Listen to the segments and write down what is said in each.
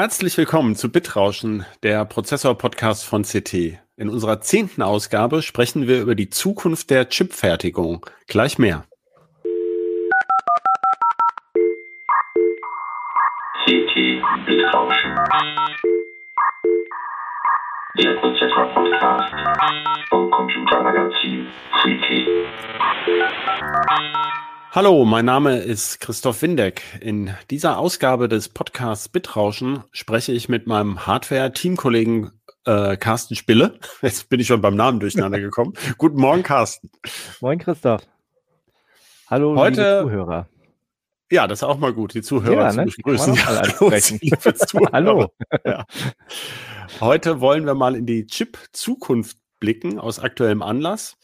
Herzlich willkommen zu Bitrauschen, der Prozessor-Podcast von CT. In unserer zehnten Ausgabe sprechen wir über die Zukunft der Chipfertigung. Gleich mehr. CT Bitrauschen. Der Prozessor-Podcast vom Computermagazin CT. Hallo, mein Name ist Christoph Windeck. In dieser Ausgabe des Podcasts Bitrauschen spreche ich mit meinem Hardware-Teamkollegen äh, Carsten Spille. Jetzt bin ich schon beim Namen durcheinander gekommen. Guten Morgen, Carsten. Moin, Christoph. Hallo, Heute, liebe Zuhörer. Ja, das ist auch mal gut, die Zuhörer Ja, zu ne? Begrüßen. liebe Zuhörer. Hallo. Ja. Heute wollen wir mal in die Chip-Zukunft blicken, aus aktuellem Anlass.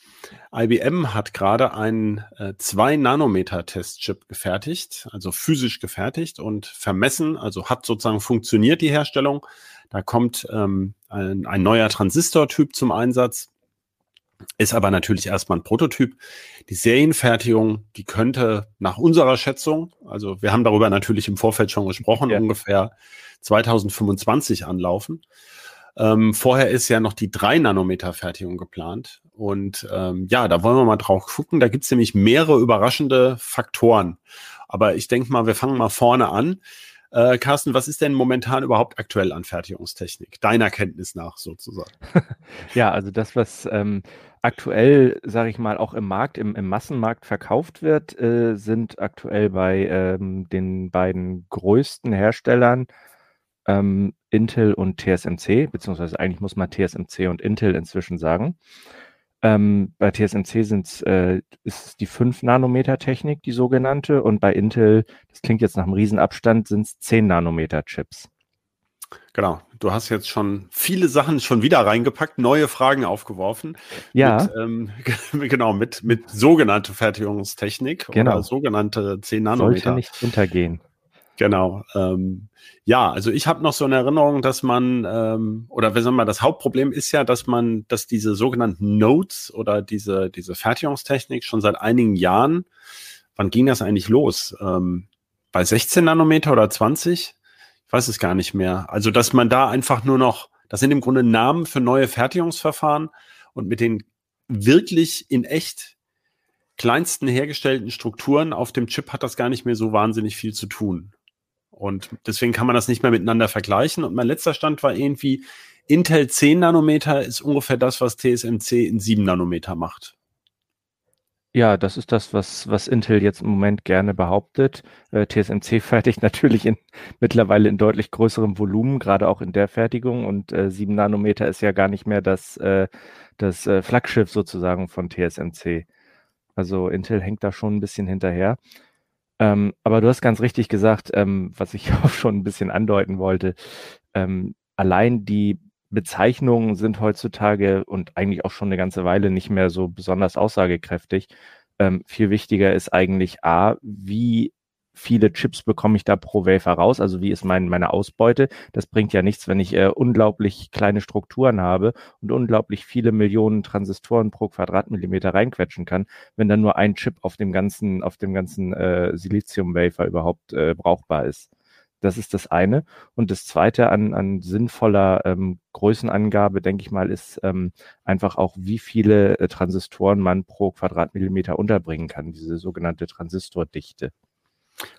IBM hat gerade einen äh, 2-Nanometer-Testchip gefertigt, also physisch gefertigt und vermessen, also hat sozusagen funktioniert die Herstellung. Da kommt ähm, ein, ein neuer Transistortyp zum Einsatz, ist aber natürlich erstmal ein Prototyp. Die Serienfertigung, die könnte nach unserer Schätzung, also wir haben darüber natürlich im Vorfeld schon gesprochen, Ja. ungefähr 2025 anlaufen. Ähm, vorher ist ja noch die 3-Nanometer-Fertigung geplant. Und ähm, ja, da wollen wir mal drauf gucken. Da gibt's nämlich mehrere überraschende Faktoren. Aber ich denke mal, wir fangen mal vorne an. Äh, Carsten, was ist denn momentan überhaupt aktuell an Fertigungstechnik? Deiner Kenntnis nach sozusagen. Ja, also das, was ähm, aktuell, sage ich mal, auch im Markt, im, im Massenmarkt verkauft wird, äh, sind aktuell bei ähm, den beiden größten Herstellern ähm, Intel und TSMC, beziehungsweise eigentlich muss man TSMC und Intel inzwischen sagen. Ähm, bei TSMC sind's, äh, ist es die 5-Nanometer-Technik, die sogenannte, und bei Intel, das klingt jetzt nach einem Riesenabstand, sind es 10-Nanometer-Chips. Genau. Du hast jetzt schon viele Sachen schon wieder reingepackt, neue Fragen aufgeworfen. Ja, Mit, ähm, genau, mit, mit sogenannte Fertigungstechnik Genau. oder sogenannte 10 sollte Nanometer. nicht untergehen. Genau. Ähm, ja, also ich habe noch so eine Erinnerung, dass man, ähm, oder wie sagen wir, das Hauptproblem ist ja, dass man, dass diese sogenannten Nodes oder diese, diese Fertigungstechnik schon seit einigen Jahren, wann ging das eigentlich los? Ähm, bei 16 Nanometer oder 20? Ich weiß es gar nicht mehr. Also, dass man da einfach nur noch, das sind im Grunde Namen für neue Fertigungsverfahren und mit den wirklich in echt kleinsten hergestellten Strukturen auf dem Chip hat das gar nicht mehr so wahnsinnig viel zu tun. Und deswegen kann man das nicht mehr miteinander vergleichen. Und mein letzter Stand war irgendwie, Intel 10 Nanometer ist ungefähr das, was TSMC in 7 Nanometer macht. Ja, das ist das, was, was Intel jetzt im Moment gerne behauptet. Äh, TSMC fertigt natürlich in, mittlerweile in deutlich größerem Volumen, gerade auch in der Fertigung. Und äh, 7 Nanometer ist ja gar nicht mehr das, äh, das äh, Flaggschiff sozusagen von TSMC. Also Intel hängt da schon ein bisschen hinterher. Ähm, aber du hast ganz richtig gesagt, ähm, was ich auch schon ein bisschen andeuten wollte. Ähm, allein die Bezeichnungen sind heutzutage und eigentlich auch schon eine ganze Weile nicht mehr so besonders aussagekräftig. Ähm, viel wichtiger ist eigentlich A, wie viele Chips bekomme ich da pro Wafer raus? Also wie ist mein, meine Ausbeute? Das bringt ja nichts, wenn ich äh, unglaublich kleine Strukturen habe und unglaublich viele Millionen Transistoren pro Quadratmillimeter reinquetschen kann, wenn dann nur ein Chip auf dem ganzen, auf dem ganzen äh, Silizium-Wafer überhaupt äh, brauchbar ist. Das ist das eine. Und das zweite an, an sinnvoller ähm, Größenangabe, denke ich mal, ist ähm, einfach auch, wie viele äh, Transistoren man pro Quadratmillimeter unterbringen kann, diese sogenannte Transistordichte.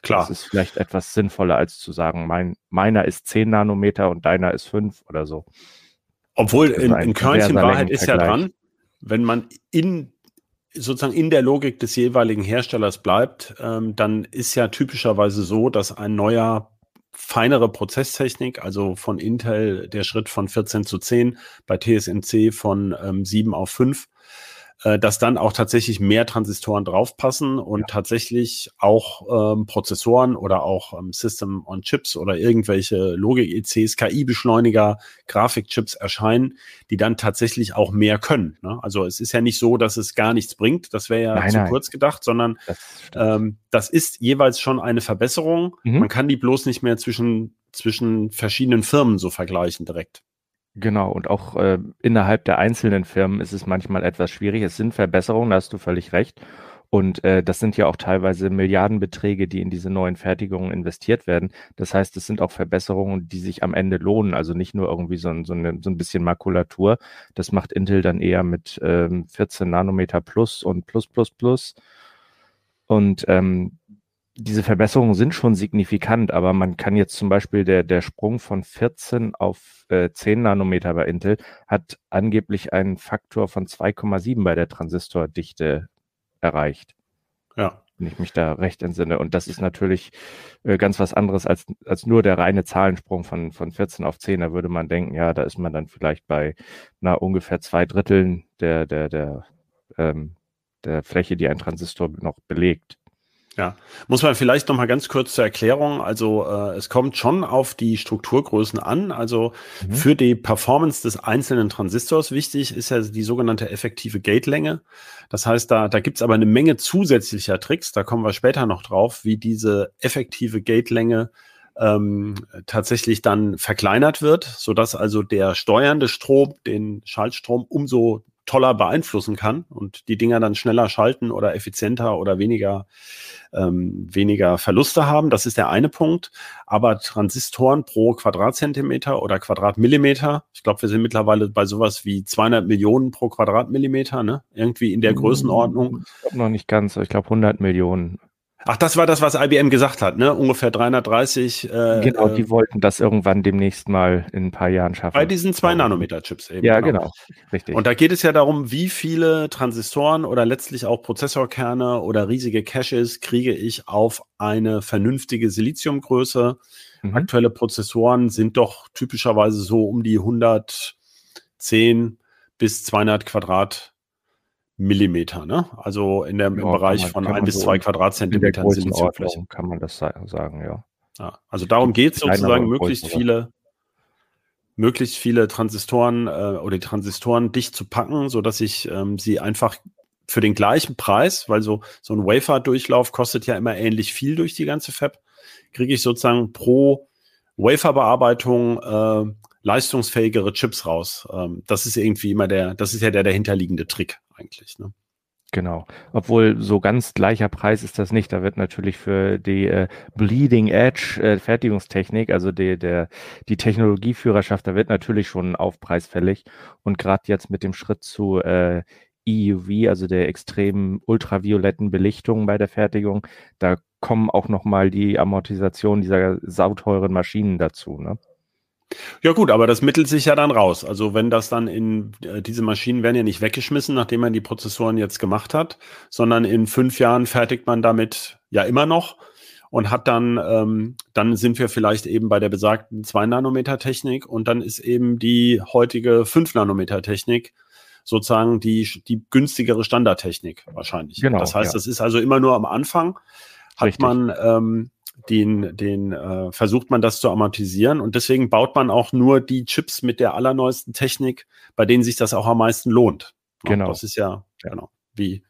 Klar. Das ist vielleicht etwas sinnvoller, als zu sagen, mein, meiner ist 10 Nanometer und deiner ist 5 oder so. Obwohl in, ein in Körnchen Wahrheit ist ja dran, wenn man in sozusagen in der Logik des jeweiligen Herstellers bleibt, ähm, dann ist ja typischerweise so, dass ein neuer feinere Prozesstechnik, also von Intel der Schritt von 14 zu 10, bei TSMC von ähm, 7 auf 5, äh, dass dann auch tatsächlich mehr Transistoren draufpassen und Ja. tatsächlich auch ähm, Prozessoren oder auch ähm, System on Chips oder irgendwelche Logik-ECs, KI-Beschleuniger, Grafikchips erscheinen, die dann tatsächlich auch mehr können. Ne? Also es ist ja nicht so, dass es gar nichts bringt, das wäre ja Nein, zu nein. kurz gedacht, sondern Das ähm, das ist jeweils schon eine Verbesserung. Mhm. Man kann die bloß nicht mehr zwischen, zwischen verschiedenen Firmen so vergleichen direkt. Genau, und auch äh, innerhalb der einzelnen Firmen ist es manchmal etwas schwierig. Es sind Verbesserungen, da hast du völlig recht. Und äh, das sind ja auch teilweise Milliardenbeträge, die in diese neuen Fertigungen investiert werden. Das heißt, es sind auch Verbesserungen, die sich am Ende lohnen. Also nicht nur irgendwie so ein, so, eine, so ein bisschen Makulatur. Das macht Intel dann eher mit ähm, 14 Nanometer plus und plus plus plus. Und ähm, diese Verbesserungen sind schon signifikant, aber man kann jetzt zum Beispiel der, der Sprung von 14 auf äh, 10 Nanometer bei Intel hat angeblich einen Faktor von 2,7 bei der Transistordichte erreicht. Ja. Wenn ich mich da recht entsinne. Und das ist natürlich äh, ganz was anderes als, als nur der reine Zahlensprung von, von 14 auf 10. Da würde man denken, ja, da ist man dann vielleicht bei na, ungefähr zwei Dritteln der, der, der, ähm, der Fläche, die ein Transistor noch belegt. Ja, muss man vielleicht noch mal ganz kurz zur Erklärung. Also äh, es kommt schon auf die Strukturgrößen an. Also mhm. für die Performance des einzelnen Transistors wichtig ist ja die sogenannte effektive Gatelänge. Das heißt, da, da gibt's aber eine Menge zusätzlicher Tricks. Da kommen wir später noch drauf, wie diese effektive Gatelänge ähm, tatsächlich dann verkleinert wird, so dass also der steuernde Strom den Schaltstrom umso toller beeinflussen kann und die Dinger dann schneller schalten oder effizienter oder weniger, ähm, weniger Verluste haben. Das ist der eine Punkt. Aber Transistoren pro Quadratzentimeter oder Quadratmillimeter, ich glaube, wir sind mittlerweile bei sowas wie 200 Millionen pro Quadratmillimeter, ne? irgendwie in der hm, Größenordnung. Noch nicht ganz, ich glaube 100 Millionen. Ach, das war das, was IBM gesagt hat, ne? Ungefähr 330. Äh, genau, die äh, wollten das irgendwann demnächst mal in ein paar Jahren schaffen. Bei diesen 2-Nanometer-Chips eben. Ja, genau. genau. Richtig. Und da geht es ja darum, wie viele Transistoren oder letztlich auch Prozessorkerne oder riesige Caches kriege ich auf eine vernünftige Siliziumgröße. Mhm. Aktuelle Prozessoren sind doch typischerweise so um die 110 bis 200 Quadrat Millimeter, ne? Also in der, im ja, Bereich man, von ein bis so zwei Quadratzentimetern Siliziumfläche. Kann man das sagen, ja. ja also darum geht es sozusagen, möglichst viele, möglichst viele Transistoren äh, oder die Transistoren dicht zu packen, so dass ich ähm, sie einfach für den gleichen Preis, weil so, so ein Wafer-Durchlauf kostet ja immer ähnlich viel durch die ganze Fab, kriege ich sozusagen pro Wafer-Bearbeitung äh, leistungsfähigere Chips raus. Ähm, das ist irgendwie immer der, das ist ja der dahinterliegende Trick eigentlich. Ne? Genau. Obwohl so ganz gleicher Preis ist das nicht. Da wird natürlich für die äh, Bleeding Edge äh, Fertigungstechnik, also die, der, die Technologieführerschaft, da wird natürlich schon ein Aufpreis fällig. Und gerade jetzt mit dem Schritt zu äh, EUV, also der extremen ultravioletten Belichtung bei der Fertigung, da kommen auch nochmal die Amortisation dieser sauteuren Maschinen dazu. Ne? Ja gut, aber das mittelt sich ja dann raus. Also wenn das dann in, äh, diese Maschinen werden ja nicht weggeschmissen, nachdem man die Prozessoren jetzt gemacht hat, sondern in fünf Jahren fertigt man damit ja immer noch und hat dann, ähm, dann sind wir vielleicht eben bei der besagten 2-Nanometer-Technik und dann ist eben die heutige 5-Nanometer-Technik sozusagen die, die günstigere Standardtechnik wahrscheinlich. Genau, das heißt, ja. das ist also immer nur am Anfang, hat Richtig. man ähm, den, den äh, versucht man das zu amortisieren und deswegen baut man auch nur die Chips mit der allerneuesten Technik, bei denen sich das auch am meisten lohnt. Genau. Das ist ja, genau, wie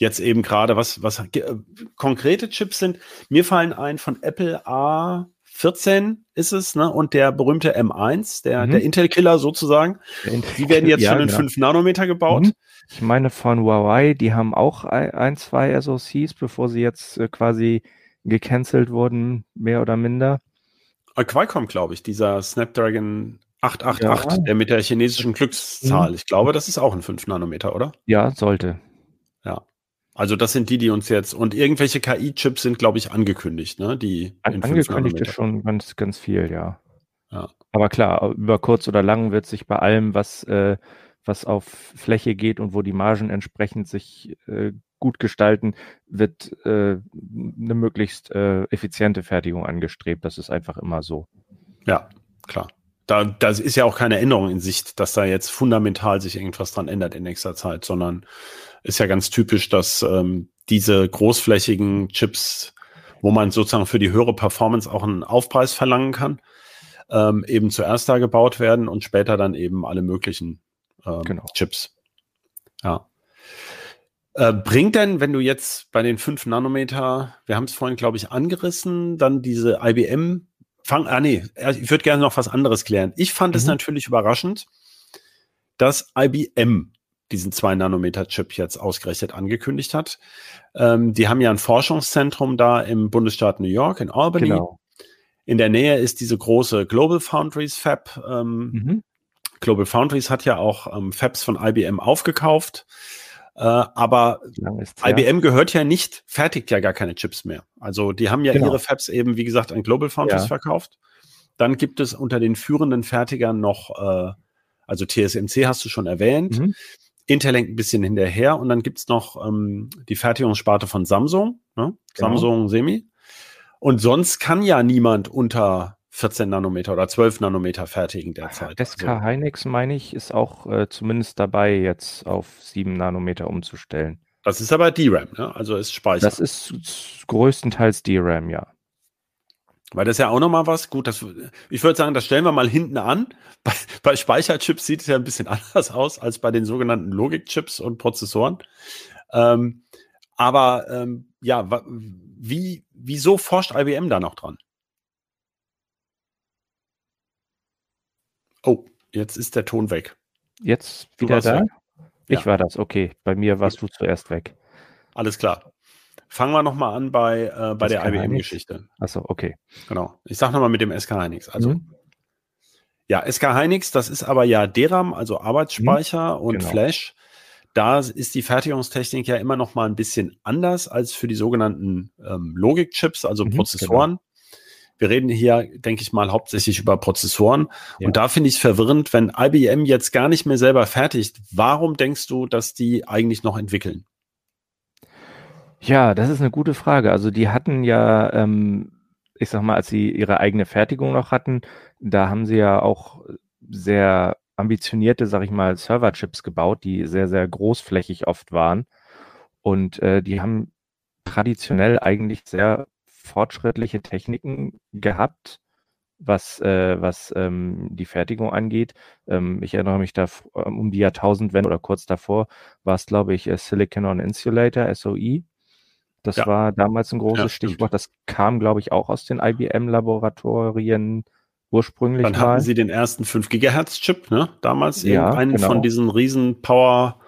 jetzt eben gerade, was, was äh, konkrete Chips sind. Mir fallen ein von Apple A14 ist es, ne? Und der berühmte M1, der, mhm. der Intel-Killer sozusagen. Die werden jetzt ja, schon in genau. 5 Nanometer gebaut. Mhm. Ich meine von Huawei, die haben auch ein, zwei SoCs, bevor sie jetzt äh, quasi gecancelt wurden, mehr oder minder. Äh, Qualcomm, glaube ich, dieser Snapdragon 888, ja. der mit der chinesischen Glückszahl. Mhm. Ich glaube, das ist auch ein 5 Nanometer, oder? Ja, sollte. Ja. Also das sind die, die uns jetzt und irgendwelche KI-Chips sind, glaube ich, angekündigt, ne? Die An angekündigt ist schon ganz, ganz viel, ja. ja. Aber klar, über kurz oder lang wird sich bei allem, was, äh, was auf Fläche geht und wo die Margen entsprechend sich äh, gut gestalten, wird äh, eine möglichst äh, effiziente Fertigung angestrebt. Das ist einfach immer so. Ja, klar. Da, da ist ja auch keine Änderung in Sicht, dass da jetzt fundamental sich irgendwas dran ändert in nächster Zeit, sondern ist ja ganz typisch, dass ähm, diese großflächigen Chips, wo man sozusagen für die höhere Performance auch einen Aufpreis verlangen kann, ähm, eben zuerst da gebaut werden und später dann eben alle möglichen ähm, genau. Chips. Ja. Äh, bringt denn, wenn du jetzt bei den 5 Nanometer, wir haben es vorhin, glaube ich, angerissen, dann diese IBM, fang, ah nee, ich würde gerne noch was anderes klären. Ich fand mhm. es natürlich überraschend, dass IBM diesen 2-Nanometer-Chip jetzt ausgerechnet angekündigt hat. Ähm, die haben ja ein Forschungszentrum da im Bundesstaat New York, in Albany. Genau. In der Nähe ist diese große Global Foundries Fab. Ähm, mhm. Global Foundries hat ja auch ähm, Fabs von IBM aufgekauft. Äh, aber IBM gehört ja nicht, fertigt ja gar keine Chips mehr. Also die haben ja genau. ihre Fabs eben, wie gesagt, an Global Foundries ja. verkauft. Dann gibt es unter den führenden Fertigern noch, äh, also TSMC hast du schon erwähnt. Mhm. Intel hängt ein bisschen hinterher und dann gibt es noch ähm, die Fertigungssparte von Samsung, ne? genau. Samsung Semi. Und sonst kann ja niemand unter 14 Nanometer oder 12 Nanometer fertigen derzeit. SK also. Hynix, meine ich, ist auch äh, zumindest dabei, jetzt auf 7 Nanometer umzustellen. Das ist aber DRAM, ne? also ist Speicher. Das ist größtenteils DRAM, ja. Weil das ist ja auch nochmal was. Gut, das, ich würde sagen, das stellen wir mal hinten an. Bei, bei Speicherchips sieht es ja ein bisschen anders aus als bei den sogenannten Logikchips und Prozessoren. Ähm, aber ähm, ja, wie, wieso forscht IBM da noch dran? Oh, jetzt ist der Ton weg. Jetzt wieder da? Weg. Ich ja. war das, okay. Bei mir warst du zuerst weg. Alles klar. Fangen wir nochmal an bei, äh, bei der IBM-Geschichte. Achso, okay. Genau. Ich sage nochmal mit dem SK Hynix. Also, mhm. ja, SK Hynix, das ist aber ja DRAM, also Arbeitsspeicher mhm. und genau. Flash. Da ist die Fertigungstechnik ja immer noch mal ein bisschen anders als für die sogenannten ähm, Logikchips, also mhm, Prozessoren. Genau. Wir reden hier, denke ich mal, hauptsächlich über Prozessoren. Ja. Und da finde ich es verwirrend, wenn IBM jetzt gar nicht mehr selber fertigt. Warum denkst du, dass die eigentlich noch entwickeln? Ja, das ist eine gute Frage. Also die hatten ja, ähm, ich sag mal, als sie ihre eigene Fertigung noch hatten, da haben sie ja auch sehr ambitionierte, sag ich mal, Serverchips gebaut, die sehr, sehr großflächig oft waren. Und äh, die haben traditionell eigentlich sehr fortschrittliche Techniken gehabt, was, äh, was ähm, die Fertigung angeht. Ähm, ich erinnere mich da ähm, um die Jahrtausendwende oder kurz davor war es, glaube ich, äh, Silicon on Insulator, SOI. Das ja. war damals ein großes ja, Stichwort. Das kam, glaube ich, auch aus den IBM-Laboratorien ursprünglich. Dann hatten sie den ersten 5 Gigahertz Chip, ne? Damals ja, einen genau. von diesen riesen Power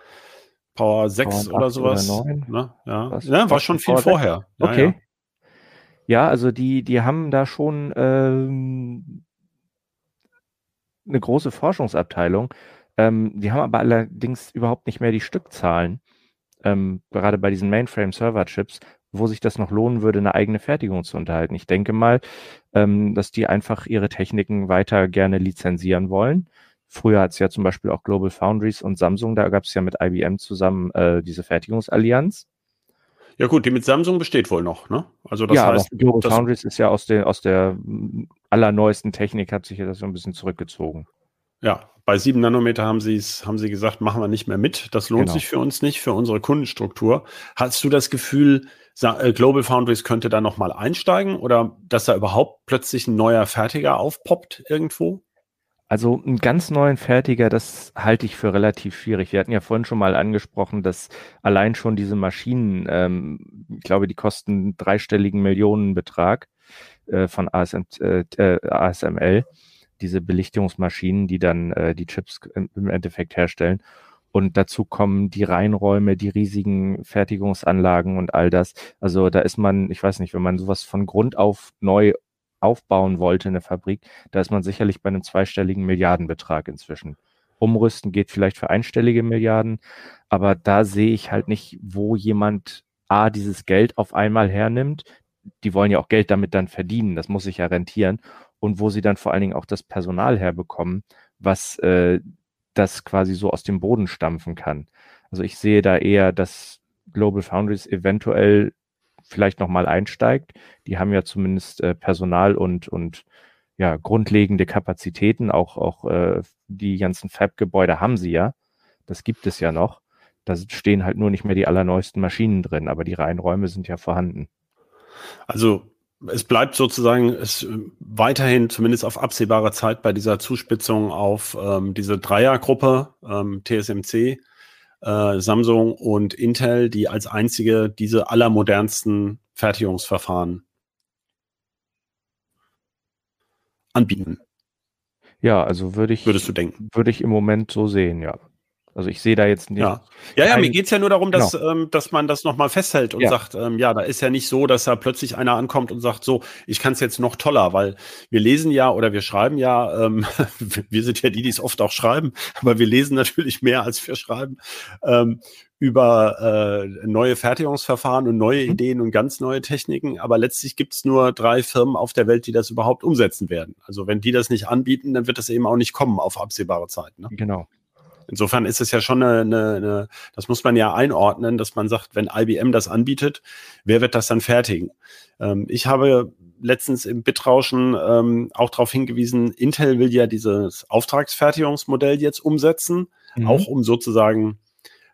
Power 6 Power oder sowas. Oder ne? Ja. ja, war schon viel vorher. Okay. Ja. also die, die haben da schon ähm, eine große Forschungsabteilung. Ähm, die haben aber allerdings überhaupt nicht mehr die Stückzahlen ähm, gerade bei diesen Mainframe-Server-Chips, wo sich das noch lohnen würde, eine eigene Fertigung zu unterhalten. Ich denke mal, ähm, dass die einfach ihre Techniken weiter gerne lizenzieren wollen. Früher hat es ja zum Beispiel auch Global Foundries und Samsung, da gab es ja mit IBM zusammen äh, diese Fertigungsallianz. Ja gut, die mit Samsung besteht wohl noch, ne? Also das ja, heißt, Global Foundries ist ja aus der aus der allerneuesten Technik hat sich ja das so ein bisschen zurückgezogen. Ja, bei 7 Nanometer haben sie es, haben sie gesagt, machen wir nicht mehr mit. Das lohnt genau. sich für uns nicht, für unsere Kundenstruktur. Hast du das Gefühl, äh, Global Foundries könnte da nochmal einsteigen oder dass da überhaupt plötzlich ein neuer Fertiger aufpoppt irgendwo? Also einen ganz neuen Fertiger, das halte ich für relativ schwierig. Wir hatten ja vorhin schon mal angesprochen, dass allein schon diese Maschinen, ähm, ich glaube, die kosten dreistelligen Millionenbetrag äh, von ASM, äh, ASML diese Belichtungsmaschinen, die dann äh, die Chips im Endeffekt herstellen. Und dazu kommen die Reinräume, die riesigen Fertigungsanlagen und all das. Also da ist man, ich weiß nicht, wenn man sowas von Grund auf neu aufbauen wollte, eine Fabrik, da ist man sicherlich bei einem zweistelligen Milliardenbetrag inzwischen. Umrüsten geht vielleicht für einstellige Milliarden, aber da sehe ich halt nicht, wo jemand A, dieses Geld auf einmal hernimmt. Die wollen ja auch Geld damit dann verdienen, das muss sich ja rentieren und wo sie dann vor allen Dingen auch das Personal herbekommen, was äh, das quasi so aus dem Boden stampfen kann. Also ich sehe da eher, dass Global Foundries eventuell vielleicht nochmal einsteigt. Die haben ja zumindest äh, Personal und, und ja, grundlegende Kapazitäten, auch, auch äh, die ganzen Fab-Gebäude haben sie ja. Das gibt es ja noch. Da stehen halt nur nicht mehr die allerneuesten Maschinen drin, aber die Reihenräume sind ja vorhanden. Also es bleibt sozusagen es weiterhin zumindest auf absehbare Zeit bei dieser Zuspitzung auf ähm, diese Dreiergruppe ähm, TSMC, äh, Samsung und Intel, die als einzige diese allermodernsten Fertigungsverfahren anbieten. Ja, also würde ich würdest du denken würde ich im Moment so sehen, ja. Also ich sehe da jetzt nicht. Ja, ja, ja mir geht's ja nur darum, dass, Genau. ähm, dass man das nochmal festhält und Ja. sagt, ähm, ja, da ist ja nicht so, dass da plötzlich einer ankommt und sagt, so, ich kann es jetzt noch toller, weil wir lesen ja oder wir schreiben ja, ähm, wir sind ja die, die es oft auch schreiben, aber wir lesen natürlich mehr, als wir schreiben, ähm, über äh, neue Fertigungsverfahren und neue Mhm. Ideen und ganz neue Techniken. Aber letztlich gibt's nur drei Firmen auf der Welt, die das überhaupt umsetzen werden. Also wenn die das nicht anbieten, dann wird das eben auch nicht kommen auf absehbare Zeit. Ne? Genau. Insofern ist es ja schon eine, eine, eine, das muss man ja einordnen, dass man sagt, wenn IBM das anbietet, wer wird das dann fertigen? Ähm, ich habe letztens im Bitrauschen ähm, auch darauf hingewiesen, Intel will ja dieses Auftragsfertigungsmodell jetzt umsetzen, Mhm. auch um sozusagen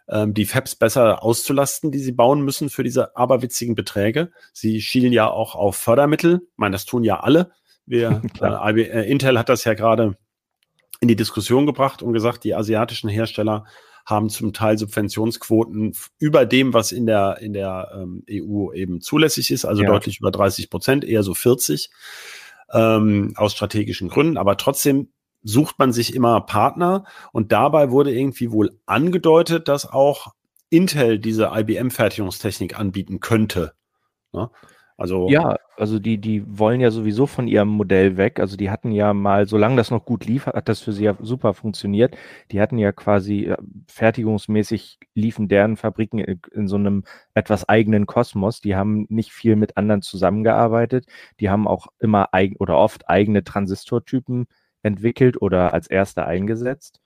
ähm, die Fabs besser auszulasten, die sie bauen müssen für diese aberwitzigen Beträge. Sie schielen ja auch auf Fördermittel. Ich meine, das tun ja alle. Wir, äh, IB, äh, Intel hat das ja gerade in die Diskussion gebracht und gesagt, die asiatischen Hersteller haben zum Teil Subventionsquoten über dem, was in der, in der ähm, EU eben zulässig ist, also Ja. deutlich über 30 Prozent, eher so 40 ähm, aus strategischen Gründen. Aber trotzdem sucht man sich immer Partner und dabei wurde irgendwie wohl angedeutet, dass auch Intel diese IBM-Fertigungstechnik anbieten könnte. Ne? Also Ja, also die, die wollen ja sowieso von ihrem Modell weg. Also die hatten ja mal, solange das noch gut lief, hat das für sie ja super funktioniert. Die hatten ja quasi äh, fertigungsmäßig liefen deren Fabriken in, so einem etwas eigenen Kosmos. Die haben nicht viel mit anderen zusammengearbeitet. Die haben auch immer eigen oder oft eigene Transistortypen entwickelt oder als erste eingesetzt.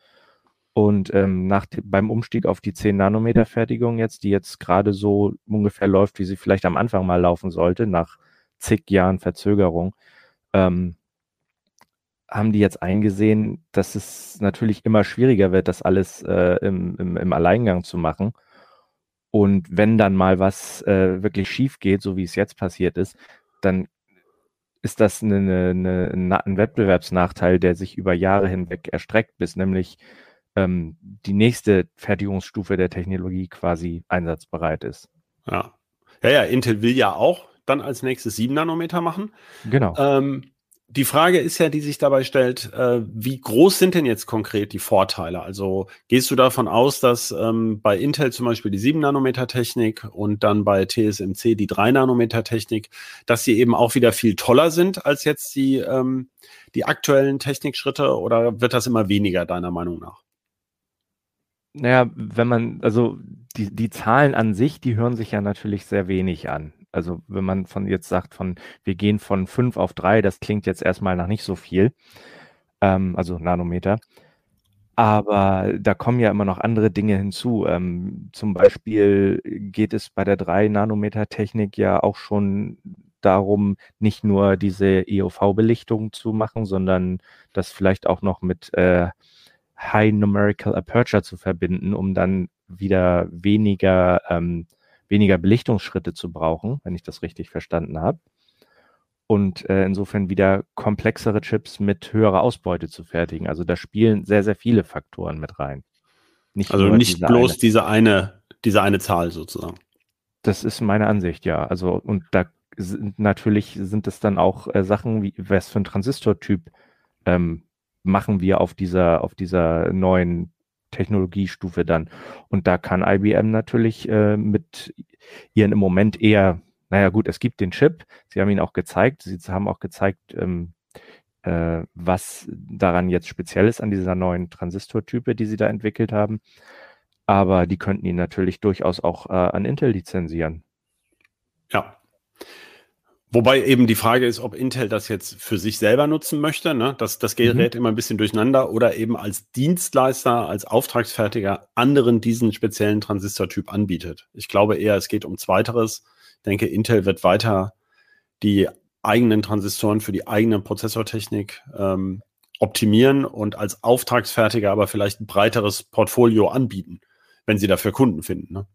Und ähm, nach, beim Umstieg auf die 10 Nanometer Fertigung jetzt, die jetzt gerade so ungefähr läuft, wie sie vielleicht am Anfang mal laufen sollte, nach zig Jahren Verzögerung, ähm, haben die jetzt eingesehen, dass es natürlich immer schwieriger wird, das alles äh, im, im, im Alleingang zu machen. Und wenn dann mal was äh, wirklich schief geht, so wie es jetzt passiert ist, dann ist das eine, eine, eine, ein Wettbewerbsnachteil, der sich über Jahre hinweg erstreckt, bis nämlich ähm, die nächste Fertigungsstufe der Technologie quasi einsatzbereit ist. Ja. Ja, ja, Intel will ja auch dann als nächstes 7 Nanometer machen. Genau. Ähm, die Frage ist ja, die sich dabei stellt, äh, wie groß sind denn jetzt konkret die Vorteile? Also gehst du davon aus, dass ähm, bei Intel zum Beispiel die 7 Nanometer Technik und dann bei TSMC die 3 Nanometer Technik, dass sie eben auch wieder viel toller sind als jetzt die, ähm, die aktuellen Technikschritte oder wird das immer weniger deiner Meinung nach? Naja, wenn man, also die, die Zahlen an sich, die hören sich ja natürlich sehr wenig an. Also wenn man von jetzt sagt, von wir gehen von fünf auf drei, das klingt jetzt erstmal nach nicht so viel, ähm, also Nanometer. Aber da kommen ja immer noch andere Dinge hinzu. Ähm, zum Beispiel geht es bei der 3-Nanometer-Technik ja auch schon darum, nicht nur diese EUV-Belichtung zu machen, sondern das vielleicht auch noch mit äh, High Numerical Aperture zu verbinden, um dann wieder weniger, ähm, weniger Belichtungsschritte zu brauchen, wenn ich das richtig verstanden habe. Und äh, insofern wieder komplexere Chips mit höherer Ausbeute zu fertigen. Also da spielen sehr, sehr viele Faktoren mit rein. Nicht Also nicht diese bloß eine. diese eine, diese eine Zahl sozusagen. Das ist meine Ansicht, ja. Also, und da sind natürlich sind es dann auch äh, Sachen, wie was für ein Transistortyp ähm, machen wir auf dieser, auf dieser neuen Technologiestufe dann. Und da kann IBM natürlich äh, mit ihren im Moment eher, naja gut, es gibt den Chip, sie haben ihn auch gezeigt, sie haben auch gezeigt, ähm, äh, was daran jetzt speziell ist an dieser neuen Transistortype, die sie da entwickelt haben. Aber die könnten ihn natürlich durchaus auch äh, an Intel lizenzieren. Ja. Wobei eben die Frage ist, ob Intel das jetzt für sich selber nutzen möchte. Ne? Das, das gerät immer ein bisschen durcheinander oder eben als Dienstleister, als Auftragsfertiger anderen diesen speziellen Transistortyp anbietet. Ich glaube eher, es geht um Zweiteres. Ich denke, Intel wird weiter die eigenen Transistoren für die eigene Prozessortechnik ähm, optimieren und als Auftragsfertiger aber vielleicht ein breiteres Portfolio anbieten, wenn sie dafür Kunden finden. Ne?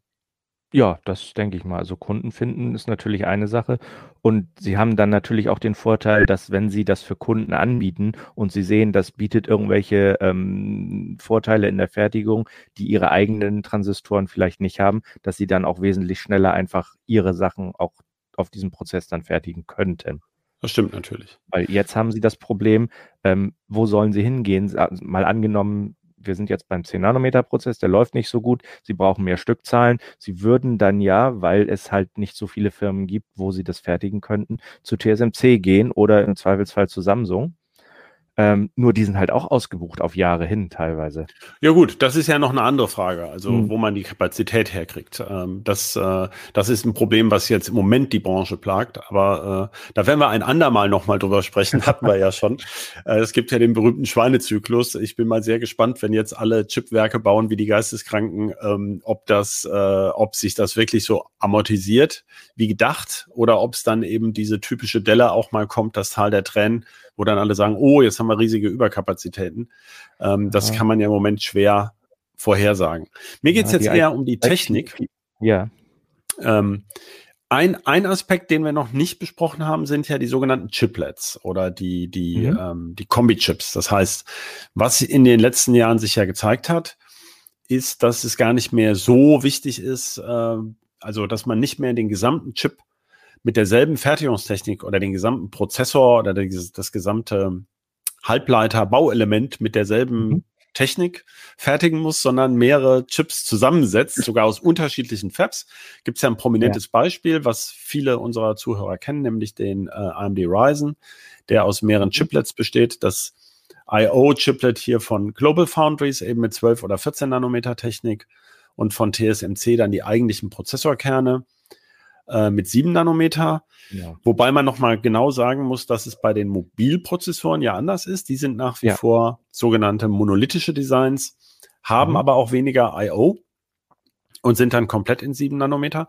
Ja, das denke ich mal. Also Kunden finden ist natürlich eine Sache. Und sie haben dann natürlich auch den Vorteil, dass wenn sie das für Kunden anbieten und sie sehen, das bietet irgendwelche ähm, Vorteile in der Fertigung, die ihre eigenen Transistoren vielleicht nicht haben, dass sie dann auch wesentlich schneller einfach ihre Sachen auch auf diesem Prozess dann fertigen könnten. Das stimmt natürlich. Weil jetzt haben sie das Problem, ähm, wo sollen sie hingehen? Mal angenommen, wir sind jetzt beim 10-Nanometer-Prozess, der läuft nicht so gut, Sie brauchen mehr Stückzahlen. Sie würden dann ja, weil es halt nicht so viele Firmen gibt, wo Sie das fertigen könnten, zu TSMC gehen oder im Zweifelsfall zu Samsung. Ähm, nur die sind halt auch ausgebucht auf Jahre hin teilweise. Ja gut, das ist ja noch eine andere Frage, also mhm. wo man die Kapazität herkriegt. Ähm, das, äh, das ist ein Problem, was jetzt im Moment die Branche plagt, aber äh, da werden wir ein andermal nochmal drüber sprechen, hatten wir ja schon. Äh, es gibt ja den berühmten Schweinezyklus. Ich bin mal sehr gespannt, wenn jetzt alle Chipwerke bauen wie die Geisteskranken, ähm, ob das, äh, ob sich das wirklich so amortisiert wie gedacht oder ob es dann eben diese typische Delle auch mal kommt, das Tal der Tränen wo dann alle sagen, oh, jetzt haben wir riesige Überkapazitäten. Ähm, das ja. kann man ja im Moment schwer vorhersagen. Mir geht es ja, jetzt eher um die Technik. Ja. Ähm, ein, ein Aspekt, den wir noch nicht besprochen haben, sind ja die sogenannten Chiplets oder die, die, mhm. ähm, die Kombi-Chips. Das heißt, was in den letzten Jahren sich ja gezeigt hat, ist, dass es gar nicht mehr so wichtig ist, äh, also dass man nicht mehr den gesamten Chip mit derselben Fertigungstechnik oder den gesamten Prozessor oder das, das gesamte Halbleiter-Bauelement mit derselben mhm. Technik fertigen muss, sondern mehrere Chips zusammensetzt, sogar aus unterschiedlichen Fabs. Gibt es ja ein prominentes ja. Beispiel, was viele unserer Zuhörer kennen, nämlich den äh, AMD Ryzen, der aus mehreren mhm. Chiplets besteht. Das IO-Chiplet hier von Global Foundries, eben mit 12 oder 14 Nanometer Technik und von TSMC dann die eigentlichen Prozessorkerne äh, mit 7 Nanometer. Ja. Wobei man nochmal genau sagen muss, dass es bei den Mobilprozessoren ja anders ist. Die sind nach wie ja. vor sogenannte monolithische Designs, haben mhm. aber auch weniger I.O. und sind dann komplett in 7 Nanometer.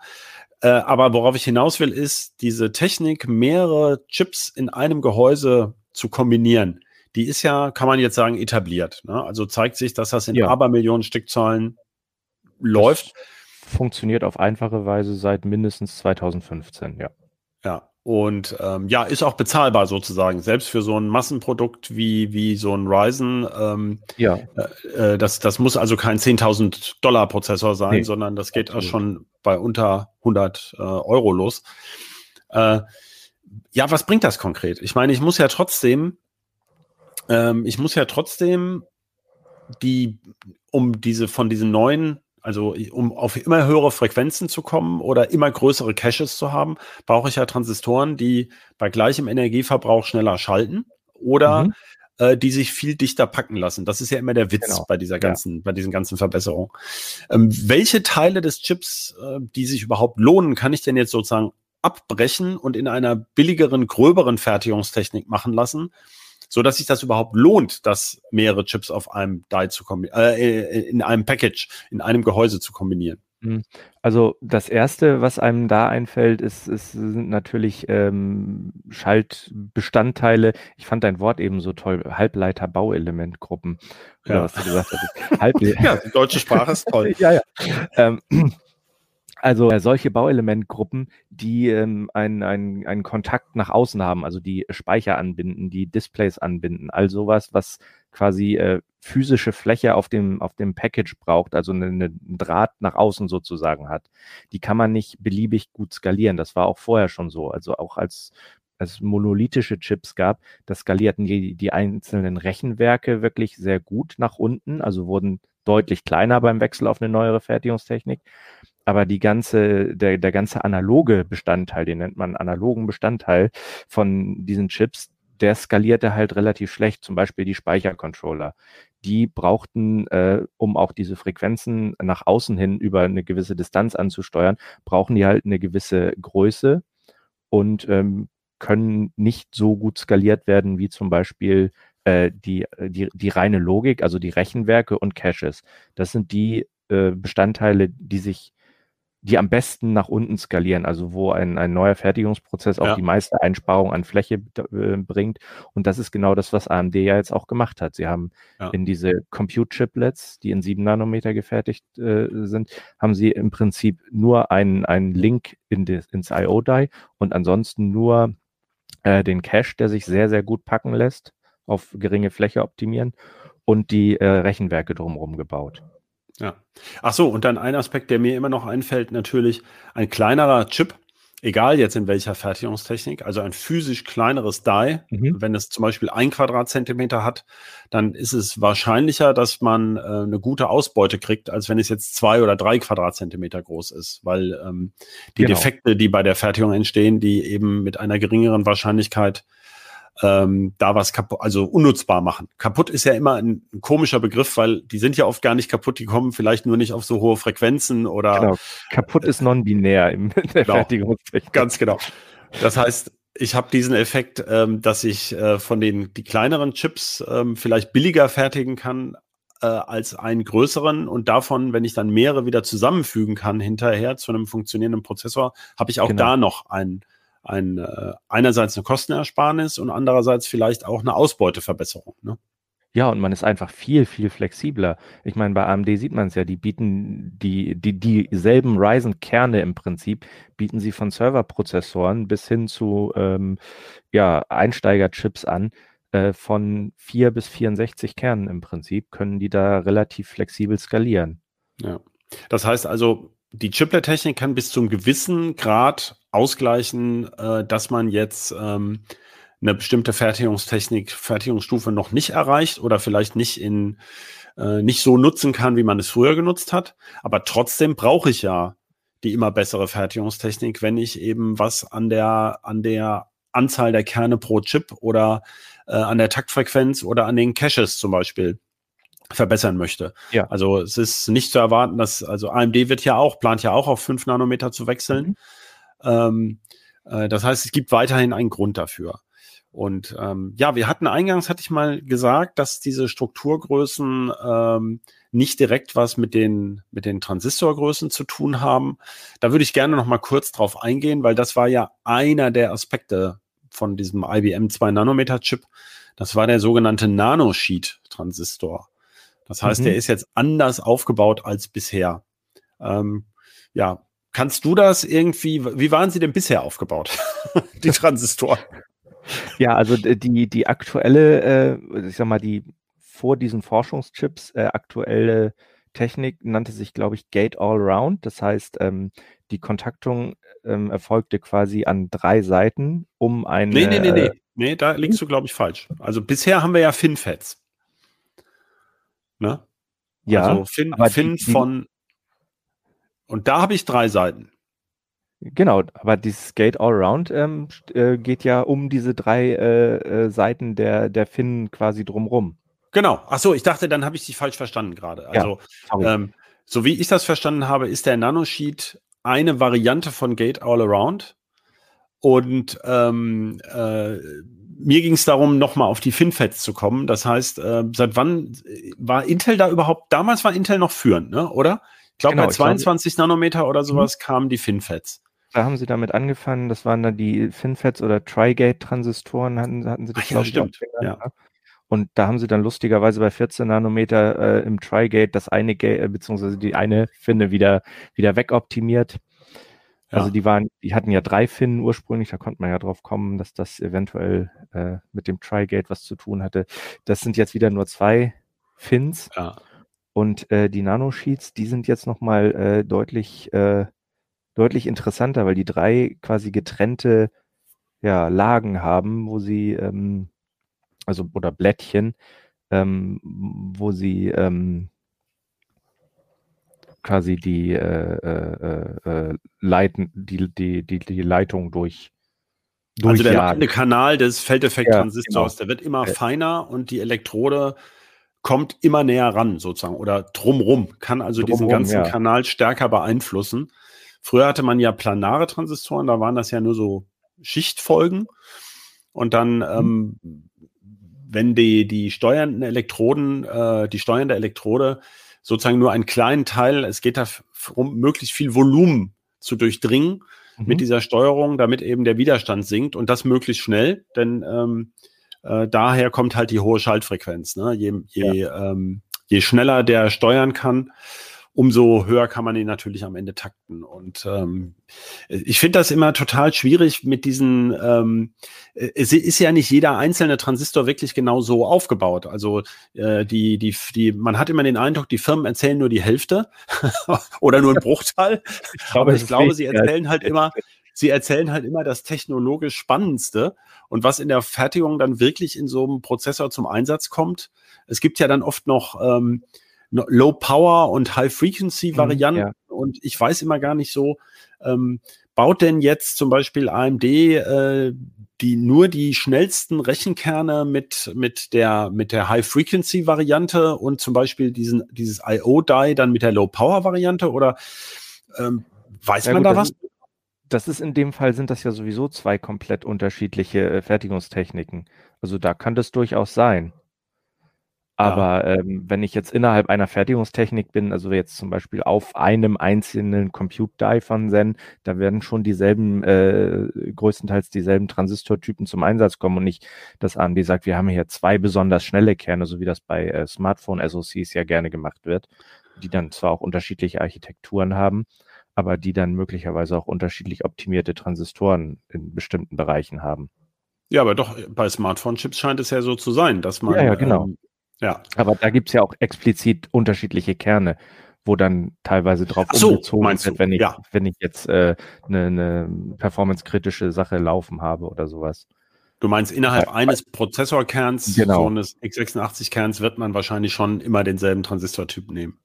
Äh, aber worauf ich hinaus will, ist diese Technik, mehrere Chips in einem Gehäuse zu kombinieren. Die ist ja, kann man jetzt sagen, etabliert. Ne? Also zeigt sich, dass das in ja. Abermillionen Stückzahlen läuft. Das funktioniert auf einfache Weise seit mindestens 2015, ja. Ja, und ähm, ja, ist auch bezahlbar sozusagen, selbst für so ein Massenprodukt wie, wie so ein Ryzen. Ähm, ja. Äh, äh das, das muss also kein 10.000 Dollar Prozessor sein, nee, sondern das geht auch schon bei unter 100 äh, Euro los. Äh, ja, was bringt das konkret? Ich meine, ich muss ja trotzdem, ähm, ich muss ja trotzdem die, um diese von diesen neuen also um auf immer höhere Frequenzen zu kommen oder immer größere Caches zu haben, brauche ich ja Transistoren, die bei gleichem Energieverbrauch schneller schalten oder mhm. äh, die sich viel dichter packen lassen. Das ist ja immer der Witz genau. bei dieser ganzen, ja. bei diesen ganzen Verbesserungen. Ähm, welche Teile des Chips, äh, die sich überhaupt lohnen, kann ich denn jetzt sozusagen abbrechen und in einer billigeren, gröberen Fertigungstechnik machen lassen? So dass sich das überhaupt lohnt, das mehrere Chips auf einem Die zu kombinieren, äh, in einem Package, in einem Gehäuse zu kombinieren. Mhm. Also das erste, was einem da einfällt, ist, ist sind natürlich ähm, Schaltbestandteile. Ich fand dein Wort eben so toll, Halbleiter-Bauelementgruppen. Ja. was du gesagt hast. Halble ja, die deutsche Sprache ist toll. ja, ja. Ähm, also äh, solche Bauelementgruppen, die ähm, einen, einen, einen Kontakt nach außen haben, also die Speicher anbinden, die Displays anbinden, all sowas, was quasi äh, physische Fläche auf dem, auf dem Package braucht, also eine, eine, ein Draht nach außen sozusagen hat. Die kann man nicht beliebig gut skalieren. Das war auch vorher schon so. Also auch als es monolithische Chips gab, da skalierten die, die einzelnen Rechenwerke wirklich sehr gut nach unten, also wurden deutlich kleiner beim Wechsel auf eine neuere Fertigungstechnik aber die ganze, der, der ganze analoge Bestandteil, den nennt man analogen Bestandteil von diesen Chips, der skalierte halt relativ schlecht, zum Beispiel die Speichercontroller. Die brauchten, äh, um auch diese Frequenzen nach außen hin über eine gewisse Distanz anzusteuern, brauchen die halt eine gewisse Größe und ähm, können nicht so gut skaliert werden wie zum Beispiel äh, die, die, die reine Logik, also die Rechenwerke und Caches. Das sind die äh, Bestandteile, die sich die am besten nach unten skalieren, also wo ein, ein neuer Fertigungsprozess auch ja. die meiste Einsparung an Fläche äh, bringt. Und das ist genau das, was AMD ja jetzt auch gemacht hat. Sie haben ja. in diese Compute-Chiplets, die in sieben Nanometer gefertigt äh, sind, haben sie im Prinzip nur einen, einen Link in des, ins IO-Die und ansonsten nur äh, den Cache, der sich sehr, sehr gut packen lässt, auf geringe Fläche optimieren und die äh, Rechenwerke drumherum gebaut. Ja. Ach so, und dann ein Aspekt, der mir immer noch einfällt, natürlich ein kleinerer Chip egal jetzt in welcher Fertigungstechnik, also ein physisch kleineres Die, mhm. wenn es zum Beispiel ein Quadratzentimeter hat, dann ist es wahrscheinlicher, dass man äh, eine gute Ausbeute kriegt, als wenn es jetzt zwei oder drei Quadratzentimeter groß ist, weil ähm, die genau. Defekte, die bei der Fertigung entstehen, die eben mit einer geringeren Wahrscheinlichkeit ähm, da was kaputt, also unnutzbar machen. Kaputt ist ja immer ein, ein, komischer Begriff, weil die sind ja oft gar nicht kaputt, die kommen vielleicht nur nicht auf so hohe Frequenzen oder. Genau. Kaputt ist non-binär in der genau. Fertigungstechnik. Ganz genau. Das heißt, ich habe diesen Effekt, ähm, dass ich äh, von den die kleineren Chips ähm, vielleicht billiger fertigen kann äh, als einen größeren und davon, wenn ich dann mehrere wieder zusammenfügen kann hinterher zu einem funktionierenden Prozessor, habe ich auch genau. da noch einen ein, äh, einerseits eine Kostenersparnis und andererseits vielleicht auch eine Ausbeuteverbesserung. Ne? Ja, und man ist einfach viel, viel flexibler. Ich meine, bei AMD sieht man es ja, die bieten die, die, dieselben Ryzen-Kerne im Prinzip, bieten sie von Serverprozessoren bis hin zu ähm, ja, Einsteigerchips an. Äh, von 4 bis 64 Kernen im Prinzip können die da relativ flexibel skalieren. Ja. Das heißt also, die Chiplet-Technik kann bis zum gewissen Grad ausgleichen, äh, dass man jetzt ähm, eine bestimmte Fertigungstechnik, Fertigungsstufe noch nicht erreicht oder vielleicht nicht in äh, nicht so nutzen kann, wie man es früher genutzt hat. Aber trotzdem brauche ich ja die immer bessere Fertigungstechnik, wenn ich eben was an der an der Anzahl der Kerne pro Chip oder äh, an der Taktfrequenz oder an den Caches zum Beispiel verbessern möchte. Ja. Also es ist nicht zu erwarten, dass, also AMD wird ja auch, plant ja auch auf 5 Nanometer zu wechseln. Mhm. Ähm, äh, das heißt, es gibt weiterhin einen Grund dafür. Und ähm, ja, wir hatten eingangs, hatte ich mal gesagt, dass diese Strukturgrößen ähm, nicht direkt was mit den, mit den Transistorgrößen zu tun haben. Da würde ich gerne noch mal kurz drauf eingehen, weil das war ja einer der Aspekte von diesem IBM 2 Nanometer Chip. Das war der sogenannte Nanosheet Transistor. Das heißt, mhm. der ist jetzt anders aufgebaut als bisher. Ähm, ja, kannst du das irgendwie, wie waren sie denn bisher aufgebaut, die Transistoren? Ja, also die, die aktuelle, äh, ich sag mal, die vor diesen Forschungschips äh, aktuelle Technik nannte sich, glaube ich, Gate All Round. Das heißt, ähm, die Kontaktung ähm, erfolgte quasi an drei Seiten, um eine. Nee, nee, nee, nee. Äh, nee, da liegst du, glaube ich, falsch. Also bisher haben wir ja FinFETs. Ne? Ja. Also Fin, Fin die, von. Und da habe ich drei Seiten. Genau, aber dieses Gate All Around ähm, äh, geht ja um diese drei äh, äh, Seiten der, der Fin quasi drumrum. Genau. Ach so, ich dachte, dann habe ich dich falsch verstanden gerade. Also, ja, ähm, so wie ich das verstanden habe, ist der Nanosheet eine Variante von Gate All Around. Und ähm, äh, mir ging es darum, nochmal auf die FinFETs zu kommen. Das heißt, äh, seit wann war Intel da überhaupt? Damals war Intel noch führend, ne? oder? Ich glaube, genau, bei 22 glaub, Nanometer oder sowas mhm. kamen die FinFETs. Da haben sie damit angefangen. Das waren dann die FinFETs oder Trigate-Transistoren, hatten, hatten sie das, Ach, ja, stimmt. ja. Ne? Und da haben sie dann lustigerweise bei 14 Nanometer äh, im Trigate das eine Gate, äh, beziehungsweise die eine Finne wieder, wieder wegoptimiert. Also ja. die waren, die hatten ja drei Finnen ursprünglich, da konnte man ja drauf kommen, dass das eventuell äh, mit dem Trigate was zu tun hatte. Das sind jetzt wieder nur zwei Fins. Ja. Und äh, die Nanosheets, die sind jetzt nochmal äh, deutlich, äh, deutlich interessanter, weil die drei quasi getrennte ja, Lagen haben, wo sie, ähm, also oder Blättchen, ähm, wo sie ähm, quasi die, äh, äh, äh, leiten, die, die, die, die Leitung durch. Also der leitende Kanal des Feldeffekt-Transistors, ja, genau. der wird immer feiner und die Elektrode kommt immer näher ran, sozusagen, oder drumrum, kann also drumrum, diesen ganzen ja. Kanal stärker beeinflussen. Früher hatte man ja planare Transistoren, da waren das ja nur so Schichtfolgen. Und dann, mhm. ähm, wenn die, die steuernden Elektroden, äh, die steuernde Elektrode sozusagen nur einen kleinen Teil, es geht darum, möglichst viel Volumen zu durchdringen mhm. mit dieser Steuerung, damit eben der Widerstand sinkt und das möglichst schnell, denn ähm, äh, daher kommt halt die hohe Schaltfrequenz. Ne? Je, je, ja. ähm, je schneller der steuern kann, umso höher kann man ihn natürlich am Ende takten. Und ähm, ich finde das immer total schwierig mit diesen, ähm, es ist ja nicht jeder einzelne Transistor wirklich genau so aufgebaut. Also äh, die, die, die, man hat immer den Eindruck, die Firmen erzählen nur die Hälfte oder nur einen Bruchteil. ich glaube, Aber ich glaube, sie erzählen halt immer, sie erzählen halt immer das technologisch Spannendste und was in der Fertigung dann wirklich in so einem Prozessor zum Einsatz kommt. Es gibt ja dann oft noch ähm, Low Power und High Frequency Varianten. Mhm, ja. Und ich weiß immer gar nicht so, ähm, baut denn jetzt zum Beispiel AMD äh, die nur die schnellsten Rechenkerne mit mit der mit der High Frequency Variante und zum Beispiel diesen dieses IO Die dann mit der Low Power Variante oder ähm, weiß ja, man gut, da was? Das ist in dem Fall sind das ja sowieso zwei komplett unterschiedliche äh, Fertigungstechniken. Also da kann das durchaus sein. Aber ja. ähm, wenn ich jetzt innerhalb einer Fertigungstechnik bin, also jetzt zum Beispiel auf einem einzelnen Compute Die von Zen, da werden schon dieselben, äh, größtenteils dieselben Transistortypen zum Einsatz kommen und nicht, dass AMD sagt, wir haben hier zwei besonders schnelle Kerne, so wie das bei äh, Smartphone-SoCs ja gerne gemacht wird, die dann zwar auch unterschiedliche Architekturen haben, aber die dann möglicherweise auch unterschiedlich optimierte Transistoren in bestimmten Bereichen haben. Ja, aber doch, bei Smartphone-Chips scheint es ja so zu sein, dass man ja, ja, genau. Ähm, ja. Aber da gibt es ja auch explizit unterschiedliche Kerne, wo dann teilweise drauf so, umgezogen wird, wenn ich, ja. wenn ich jetzt eine äh, ne, ne performance-kritische Sache laufen habe oder sowas. Du meinst, innerhalb ja, eines Prozessorkerns, genau. so eines x86-Kerns, wird man wahrscheinlich schon immer denselben Transistortyp nehmen.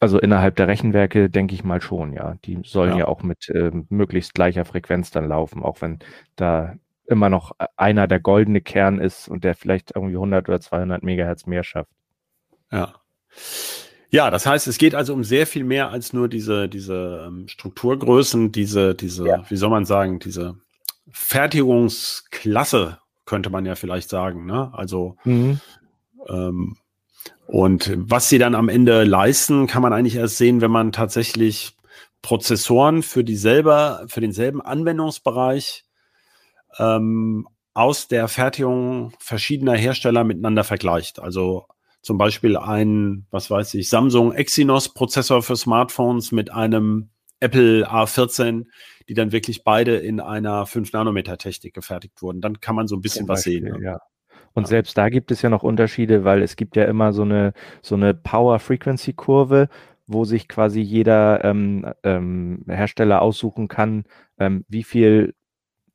Also innerhalb der Rechenwerke denke ich mal schon, ja. Die sollen ja, ja auch mit äh, möglichst gleicher Frequenz dann laufen, auch wenn da immer noch einer der goldene Kern ist und der vielleicht irgendwie 100 oder 200 Megahertz mehr schafft. Ja. Ja, das heißt, es geht also um sehr viel mehr als nur diese, diese ähm, Strukturgrößen, diese, diese, ja. wie soll man sagen, diese Fertigungsklasse, könnte man ja vielleicht sagen. Ne? Also, mhm. ähm, und was sie dann am Ende leisten, kann man eigentlich erst sehen, wenn man tatsächlich Prozessoren für dieselbe, für denselben Anwendungsbereich ähm, aus der Fertigung verschiedener Hersteller miteinander vergleicht. Also zum Beispiel ein, was weiß ich, Samsung Exynos Prozessor für Smartphones mit einem Apple A14, die dann wirklich beide in einer 5-Nanometer-Technik gefertigt wurden. Dann kann man so ein bisschen Beispiel, was sehen. Ne? Ja. Und ja. selbst da gibt es ja noch Unterschiede, weil es gibt ja immer so eine, so eine Power-Frequency-Kurve, wo sich quasi jeder ähm, ähm, Hersteller aussuchen kann, ähm, wie viel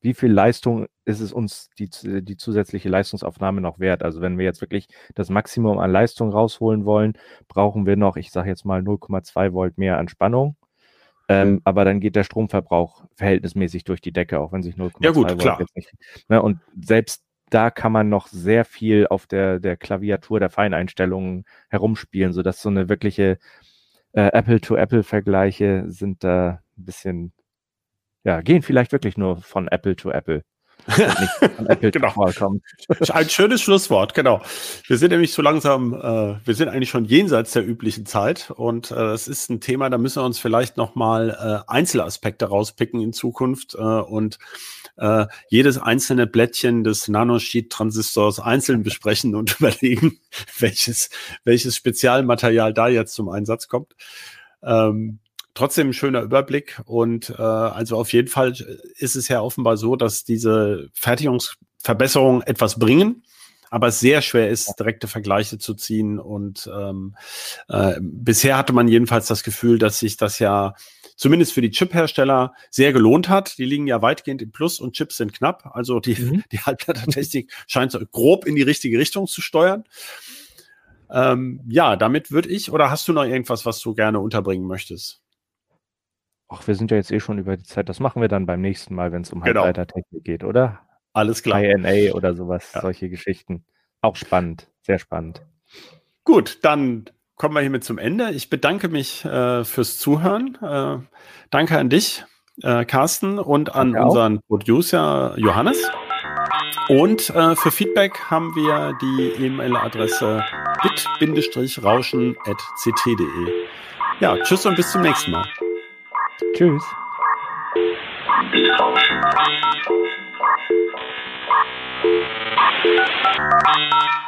wie viel Leistung ist es uns die, die zusätzliche Leistungsaufnahme noch wert? Also wenn wir jetzt wirklich das Maximum an Leistung rausholen wollen, brauchen wir noch, ich sage jetzt mal 0,2 Volt mehr an Spannung. Ähm, mhm. Aber dann geht der Stromverbrauch verhältnismäßig durch die Decke, auch wenn sich 0,2 ja, Volt klar. jetzt nicht. Ne, und selbst da kann man noch sehr viel auf der, der Klaviatur der Feineinstellungen herumspielen, sodass so eine wirkliche äh, Apple-to-Apple-Vergleiche sind da ein bisschen ja, gehen vielleicht wirklich nur von Apple zu Apple. genau. Ein schönes Schlusswort, genau. Wir sind nämlich so langsam, äh, wir sind eigentlich schon jenseits der üblichen Zeit und äh, das ist ein Thema, da müssen wir uns vielleicht nochmal äh, Einzelaspekte rauspicken in Zukunft äh, und äh, jedes einzelne Blättchen des Nanosheet-Transistors einzeln besprechen und überlegen, welches, welches Spezialmaterial da jetzt zum Einsatz kommt. Ähm, trotzdem ein schöner Überblick. Und äh, also auf jeden Fall ist es ja offenbar so, dass diese Fertigungsverbesserungen etwas bringen, aber es sehr schwer ist, direkte Vergleiche zu ziehen. Und ähm, äh, bisher hatte man jedenfalls das Gefühl, dass sich das ja zumindest für die Chip-Hersteller sehr gelohnt hat. Die liegen ja weitgehend im Plus und Chips sind knapp. Also die, mhm. die Halbleitertechnik scheint so grob in die richtige Richtung zu steuern. Ähm, ja, damit würde ich, oder hast du noch irgendwas, was du gerne unterbringen möchtest? Ach, wir sind ja jetzt eh schon über die Zeit. Das machen wir dann beim nächsten Mal, wenn es um genau. Halbleitertechnik geht, oder? Alles klar. INA oder sowas, ja. solche Geschichten. Auch spannend, sehr spannend. Gut, dann kommen wir hiermit zum Ende. Ich bedanke mich äh, fürs Zuhören. Äh, danke an dich, äh, Carsten, und an danke unseren auch. Producer Johannes. Und äh, für Feedback haben wir die E-Mail-Adresse bit-rauschen.ct.de. Ja, tschüss und bis zum nächsten Mal. Tschüss. Thank you.